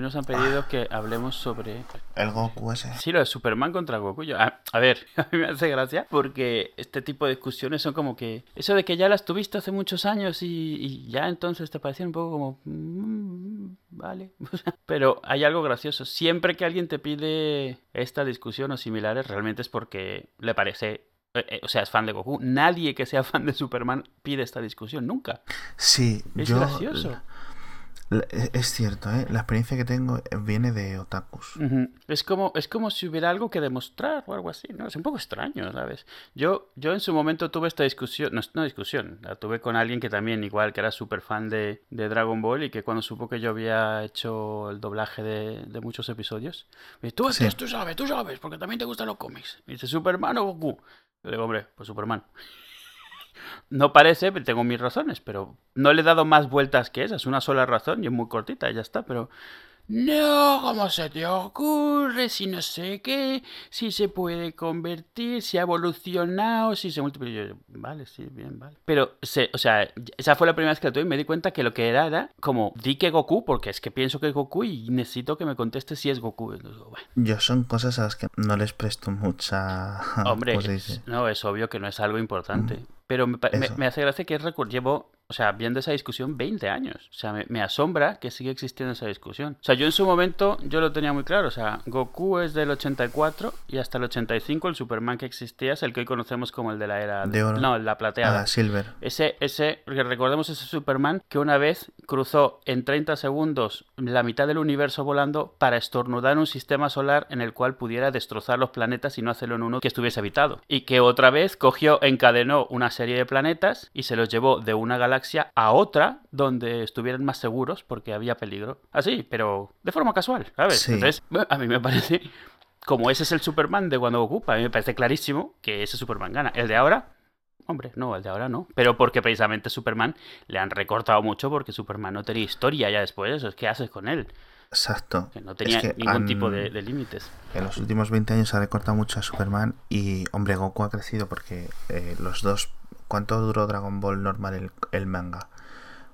Hoy nos han pedido que hablemos sobre... El Goku ese. Sí, lo de Superman contra Goku. Yo, a, a, ver, a mí me hace gracia porque este tipo de discusiones son como que... Eso de que ya las tuviste hace muchos años y, y ya entonces te parecían un poco como... Mmm, vale. Pero hay algo gracioso. Siempre que alguien te pide esta discusión o similares, realmente es porque le parece o sea, es fan de Goku. Nadie que sea fan de Superman pide esta discusión, nunca. Sí, es yo, gracioso. Es cierto, ¿eh? la experiencia que tengo viene de otakus. Uh -huh. es, como, es como si hubiera algo que demostrar o algo así, ¿no? Es un poco extraño, ¿sabes? Yo, yo en su momento tuve esta discusión, no, no discusión, la tuve con alguien que también, igual, que era súper fan de, de, Dragon Ball y que cuando supo que yo había hecho el doblaje de, de muchos episodios, me dice, tú, sí. tú sabes, tú sabes, porque también te gustan los cómics. Y dice, ¿Superman o Goku? Le digo, hombre, pues Superman. No parece, tengo mis razones, pero no le he dado más vueltas que esas. Una sola razón y es muy cortita ya está, pero... No, ¿cómo se te ocurre? Si no sé qué, si se puede convertir, si ha evolucionado, si se multiplica. Vale, sí, bien, vale. Pero, se, o sea, esa fue la primera vez que lo tuve y me di cuenta que lo que era era como, di que Goku, porque es que pienso que es Goku y necesito que me conteste si es Goku. Entonces, bueno. Yo son cosas a las que no les presto mucha. Hombre, no, es obvio que no es algo importante. Mm. Pero me, me, me, hace gracia que es llevo, o sea, viendo esa discusión 20 años. O sea, me, me, asombra que siga existiendo esa discusión. O sea, yo en su momento, yo lo tenía muy claro. O sea, Goku es del 84 y hasta el 85 el Superman que existía es el que hoy conocemos como el de la era... De oro. No, la plateada. Ah, Silver. Ese, ese, recordemos ese Superman que una vez cruzó en 30 segundos la mitad del universo volando para estornudar un sistema solar en el cual pudiera destrozar los planetas y no hacerlo en uno que estuviese habitado. Y que otra vez cogió, encadenó una serie de planetas y se los llevó de una galaxia a otra donde estuvieran más seguros porque había peligro. Así, pero de forma casual, ¿sabes? Sí. Entonces, a mí me parece, como ese es el Superman de cuando ocupa, a mí me parece clarísimo que ese Superman gana. El de ahora, hombre, no, el de ahora no. Pero porque precisamente Superman le han recortado mucho porque Superman no tenía historia ya después de eso. ¿Qué haces con él? Exacto. Que no tenía es que ningún han... tipo de, de, límites. En los últimos 20 años se ha recortado mucho a Superman y, hombre, Goku ha crecido porque eh, los dos... ¿Cuánto duró Dragon Ball normal el, el, manga?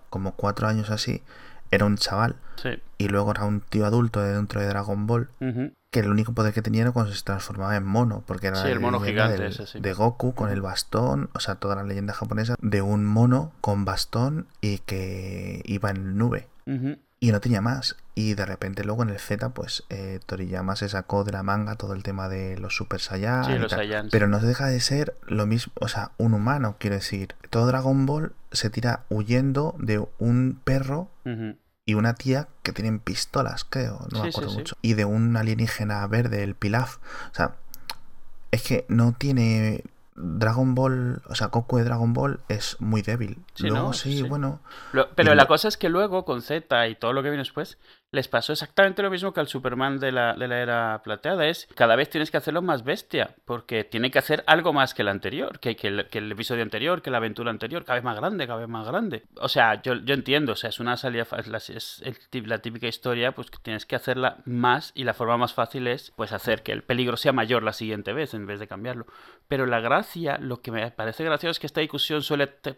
Como cuatro años así. Era un chaval. Sí. Y luego era un tío adulto de dentro de Dragon Ball. Uh -huh. Que el único poder que tenía era cuando se transformaba en mono. Porque era sí, el mono gigante del, ese, sí. de Goku con el bastón. O sea, toda la leyenda japonesa de un mono con bastón y que iba en nube. Uh -huh y no tenía más. Y de repente luego en el Z, pues eh, Toriyama se sacó de la manga todo el tema de los Super Saiyan. Sí, los. Pero no deja de ser lo mismo, o sea, un humano, quiero decir. Todo Dragon Ball se tira huyendo de un perro uh -huh. y una tía que tienen pistolas, creo, no sí, me acuerdo sí, mucho. Y de un alienígena verde, el Pilaf. O sea, es que no tiene Dragon Ball, o sea, Goku de Dragon Ball es muy débil. Sí, luego ¿no? sí, sí, bueno. Lo, pero y la cosa es que luego con Z y todo lo que viene después, les pasó exactamente lo mismo que al Superman de la, era plateada. Es cada vez tienes que hacerlo más bestia, porque tiene que hacer algo más que el anterior, que, que, el, que el episodio anterior, que la aventura anterior, cada vez más grande, cada vez más grande. O sea, yo, entiendo, o sea, es una salida, es, la, típica historia, pues tienes que hacerla más y la forma más fácil es pues hacer que el peligro sea mayor la siguiente vez en vez de cambiarlo. Pero la gracia, lo que me parece gracioso es que esta discusión suele te,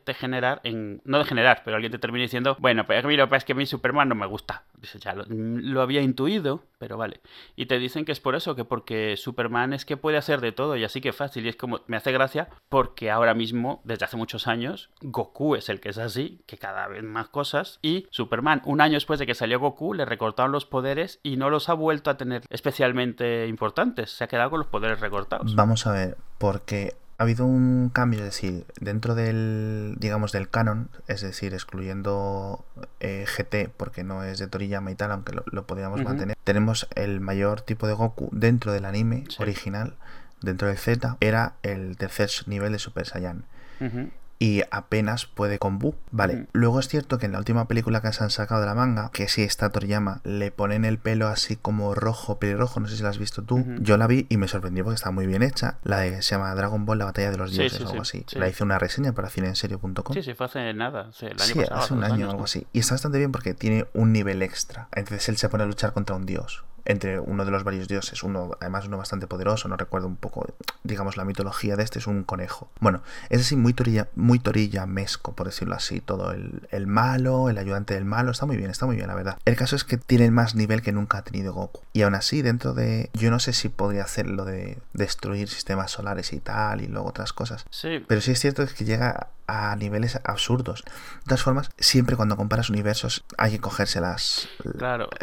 en, no de generar, pero alguien te termina diciendo, bueno, pues mira, pues es que mi Superman no me gusta. Dice, ya lo, había intuido, pero vale. Y te dicen que es por eso, que porque Superman es que puede hacer de todo y así que fácil. Y es como, me hace gracia porque ahora mismo, desde hace muchos años, Goku es el que es así, que cada vez más cosas. Y Superman, un año después de que salió Goku, le recortaron los poderes y no los ha vuelto a tener especialmente importantes. Se ha quedado con los poderes recortados. Vamos a ver, porque ha habido un cambio, es decir, dentro del, digamos, del canon, es decir, excluyendo eh, GT, porque no es de Toriyama y tal, aunque lo, lo podríamos uh -huh. mantener, tenemos el mayor tipo de Goku dentro del anime sí. original, dentro del Z, era el tercer nivel de Super Saiyan. Uh -huh y apenas puede con Bu. Vale, mm. luego es cierto que en la última película que se han sacado de la manga, que sí está Toriyama, le ponen el pelo así como rojo, pelirrojo, no sé si la has visto tú. Yo la vi y me sorprendió porque está muy bien hecha. La de, se llama Dragon Ball, la batalla de los dioses sí, sí, o algo sí, así. La hice una reseña para cineenserio.com. Sí, sí, fue hace nada. Sí, el año sí pasado, hace un año o algo así. Y está bastante bien porque tiene un nivel extra. Entonces él se pone a luchar contra un dios entre uno de los varios dioses, uno, además uno bastante poderoso, no recuerdo un poco, digamos, la mitología de este, es un conejo. Bueno, es así muy torilla, muy mesco por decirlo así, todo el, el malo, el ayudante del malo, está muy bien, está muy bien, la verdad. El caso es que tiene más nivel que nunca ha tenido Goku. Y aún así, dentro de, yo no sé si podría hacer lo de destruir sistemas solares y tal, y luego otras cosas. Sí. Pero sí es cierto que llega a niveles absurdos. De todas formas, siempre cuando comparas universos hay que cogerse las,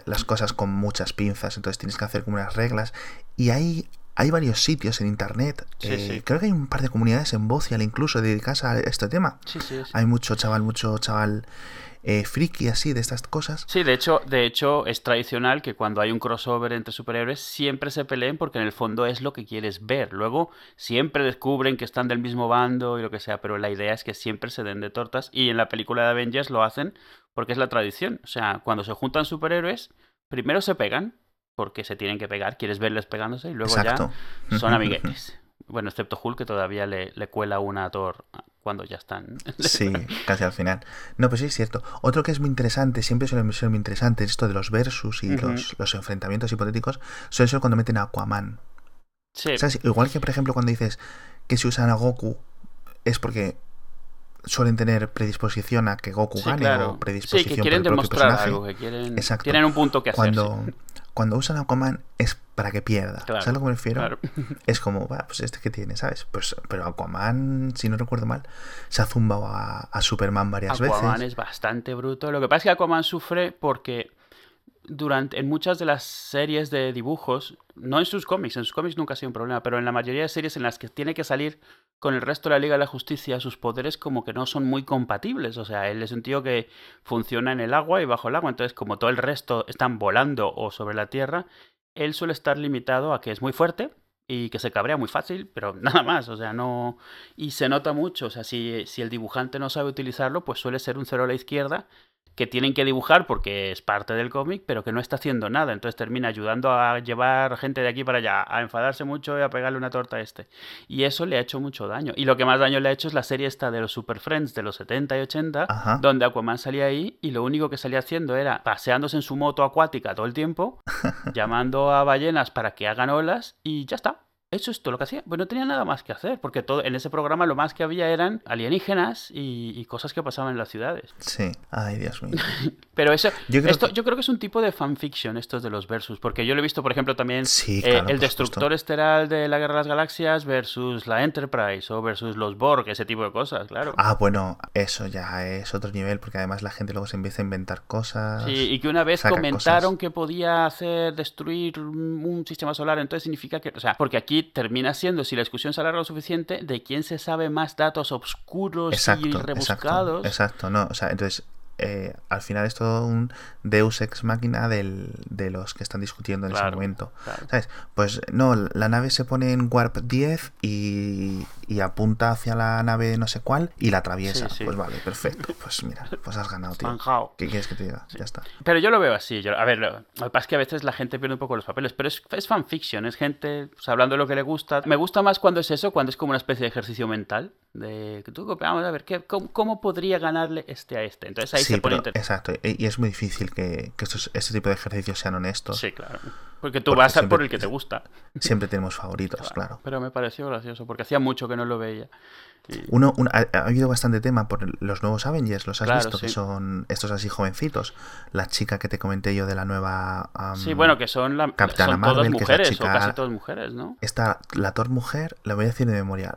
las cosas con muchas pinzas, entonces tienes que hacer como unas reglas. Y hay, hay varios sitios en internet, eh, creo que hay un par de comunidades en Vocial incluso dedicadas a este tema. hay mucho chaval, mucho chaval eh, friki así de estas cosas. Sí, de hecho, de hecho es tradicional que cuando hay un crossover entre superhéroes siempre se peleen porque en el fondo es lo que quieres ver. Luego siempre descubren que están del mismo bando y lo que sea, pero la idea es que siempre se den de tortas y en la película de Avengers lo hacen porque es la tradición. O sea, cuando se juntan superhéroes, primero se pegan porque se tienen que pegar, quieres verles pegándose y luego ya son amiguetes. Bueno, excepto Hulk, que todavía le, le cuela una a Thor cuando ya están. Sí, casi al final. No, pues sí, es cierto. Otro que es muy interesante, siempre suele ser muy interesante, esto de los versus y los, los, enfrentamientos hipotéticos, suele ser cuando meten a Aquaman. Sí. Igual que, por ejemplo, cuando dices que si usan a Goku es porque suelen tener predisposición a que Goku gane o predisposición sí, que quieren demostrar algo, que quieren, Exacto. tienen un punto que hacer. Cuando, cuando usan Aquaman es para que pierda. ¿Sabes a lo que me refiero? Es como, pues este que tiene, ¿sabes? Pues, pero Aquaman, si no recuerdo mal, se ha zumbado a, Superman varias veces. Aquaman es bastante bruto. Lo que pasa es que Aquaman sufre porque durante, en muchas de las series de dibujos, no en sus cómics, en sus cómics nunca ha sido un problema, pero en la mayoría de series en las que tiene que salir con el resto de la Liga de la Justicia, sus poderes como que no son muy compatibles. O sea, él es un tío que funciona en el agua y bajo el agua, entonces como todo el resto están volando o sobre la tierra, él suele estar limitado a que es muy fuerte, y que se cabrea muy fácil, pero nada más, o sea, no... Y se nota mucho, o sea, si, si el dibujante no sabe utilizarlo, pues suele ser un cero a la izquierda que tienen que dibujar porque es parte del cómic, pero que no está haciendo nada. Entonces termina ayudando a llevar gente de aquí para allá, a enfadarse mucho y a pegarle una torta a este. Y eso le ha hecho mucho daño. Y lo que más daño le ha hecho es la serie esta de los Super Friends de los 70 y 80, donde Aquaman salía ahí y lo único que salía haciendo era paseándose en su moto acuática todo el tiempo, llamando a ballenas para que hagan olas y ya está. Eso es todo lo que hacía. Pues no tenía nada más que hacer, porque todo, en ese programa lo más que había eran alienígenas y, cosas que pasaban en las ciudades. Sí, ay Dios mío. Pero eso, yo creo, esto, que... yo creo que es un tipo de fanfiction, estos de los versus, porque yo lo he visto, por ejemplo, también eh, el destructor esteral de la Guerra de las Galaxias versus la Enterprise o versus los Borg, ese tipo de cosas, claro. Ah, bueno, eso ya es otro nivel, porque además la gente luego se empieza a inventar cosas. Sí, y que una vez comentaron que podía hacer destruir un sistema solar, entonces significa que, o sea, porque aquí termina siendo, si la discusión se alarga lo suficiente, de quién se sabe más datos oscuros y rebuscados. Exacto, exacto, no, o sea, entonces eh, al final es todo un deus ex máquina de los que están discutiendo en ese momento. ¿Sabes? Pues no, la nave se pone en Warp 10 y, y apunta hacia la nave no sé cuál y la atraviesa. Pues vale, perfecto. Pues mira, pues has ganado, tío. ¿Qué quieres que te diga? Ya está. Pero yo lo veo así. Yo, a ver, lo, que pasa es que a veces la gente pierde un poco los papeles, pero es, es fanfiction, es gente pues, hablando de lo que le gusta. Me gusta más cuando es eso, cuando es como una especie de ejercicio mental. De que tú, vamos a ver, ¿qué, cómo, podría ganarle este a este? Entonces ahí se pone Exacto, y es muy difícil que, que estos, este tipo de ejercicios sean honestos. Sí, claro. Porque tú vas a por el que te gusta. Siempre tenemos favoritos, claro. Pero me pareció gracioso, porque hacía mucho que no lo veía. Uno, ha, habido bastante tema por los nuevos Avengers, ¿los has visto? Que son estos así jovencitos. La chica que te comenté yo de la nueva. sí, bueno, que son, la, Capitana Marvel, todas mujeres, o casi todas mujeres, ¿no? Está la Thor mujer, la voy a decir de memoria.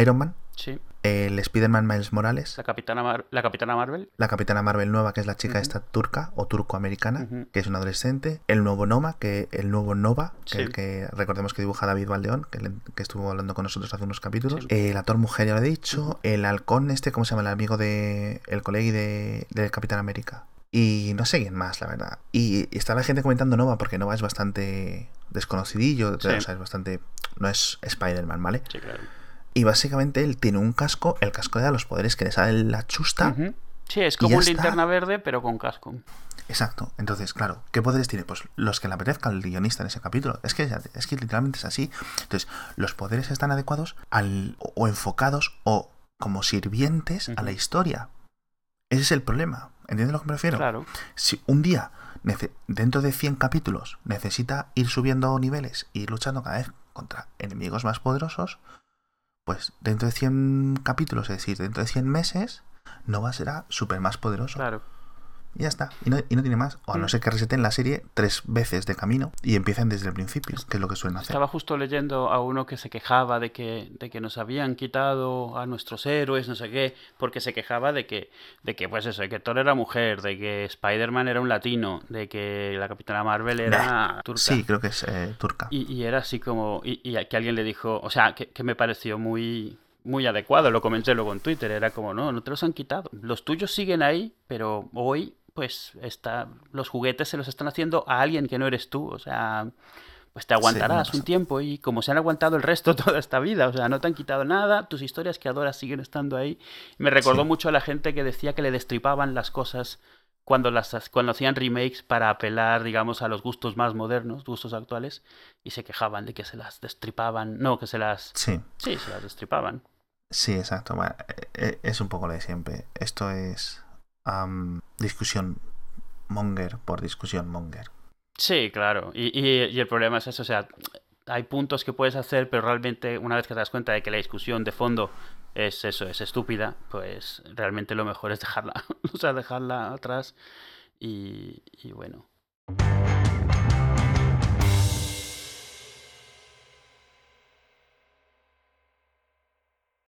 Iron Man. Sí el Spider-Man Miles Morales. La Capitana, la Capitana Marvel. La Capitana Marvel nueva, que es la chica esta turca o turco-americana, que es una adolescente. El nuevo Noma, que el nuevo Nova, que el que recordemos que dibuja David Valdeón, que, que estuvo hablando con nosotros hace unos capítulos. El la Thor Mujer, ya lo he dicho. El halcón este, ¿cómo se llama? El amigo de... El colega de, del Capitán América. Y no sé quién más, la verdad. Y está la gente comentando Nova, porque Nova es bastante desconocidillo, o sea, es bastante... No es Spider-Man, ¿vale? Sí, claro. Y básicamente él tiene un casco, el casco de los poderes que le sale la chusta. Sí, es como un linterna verde, pero con casco. Exacto. Entonces, claro, ¿qué poderes tiene? Pues los que le apetezca al guionista en ese capítulo. Es que, es que literalmente es así. Entonces, los poderes están adecuados al, o enfocados o como sirvientes a la historia. Ese es el problema. ¿Entiendes a lo que me refiero? Claro. Si un día dentro de 100 capítulos necesita ir subiendo niveles y ir luchando cada vez contra enemigos más poderosos, pues dentro de 100 capítulos, es decir, dentro de 100 meses, Nova será súper más poderoso. Claro. Y ya está. Y no, tiene más. O a no mm. ser que reseten la serie tres veces de camino y empiecen desde el principio, que es lo que suelen hacer. Estaba justo leyendo a uno que se quejaba de que, de que nos habían quitado a nuestros héroes, no sé qué, porque se quejaba de que, de que pues eso, de que Thor era mujer, de que Spider-Man era un latino, de que la Capitana Marvel era turca. Sí, creo que es eh, turca. Y, era así como. Y, que alguien le dijo. O sea, que, que me pareció muy muy adecuado, lo comenté luego en Twitter, era como, no, no te los han quitado. Los tuyos siguen ahí, pero hoy pues está, los juguetes se los están haciendo a alguien que no eres tú, o sea, pues te aguantarás un tiempo y como se han aguantado el resto toda esta vida, o sea, no te han quitado nada, tus historias que adoras siguen estando ahí. Me recordó mucho a la gente que decía que le destripaban las cosas cuando las cuando hacían remakes para apelar, digamos, a los gustos más modernos, gustos actuales, y se quejaban de que se las destripaban, no, que se las Sí, sí se las destripaban. Sí, exacto. E, e, es un poco lo de siempre. Esto es discusión monger por discusión monger. Sí, claro. Y, el problema es eso, o sea, hay puntos que puedes hacer, pero realmente una vez que te das cuenta de que la discusión de fondo es eso, es estúpida, pues realmente lo mejor es dejarla, o sea, dejarla atrás y, y bueno.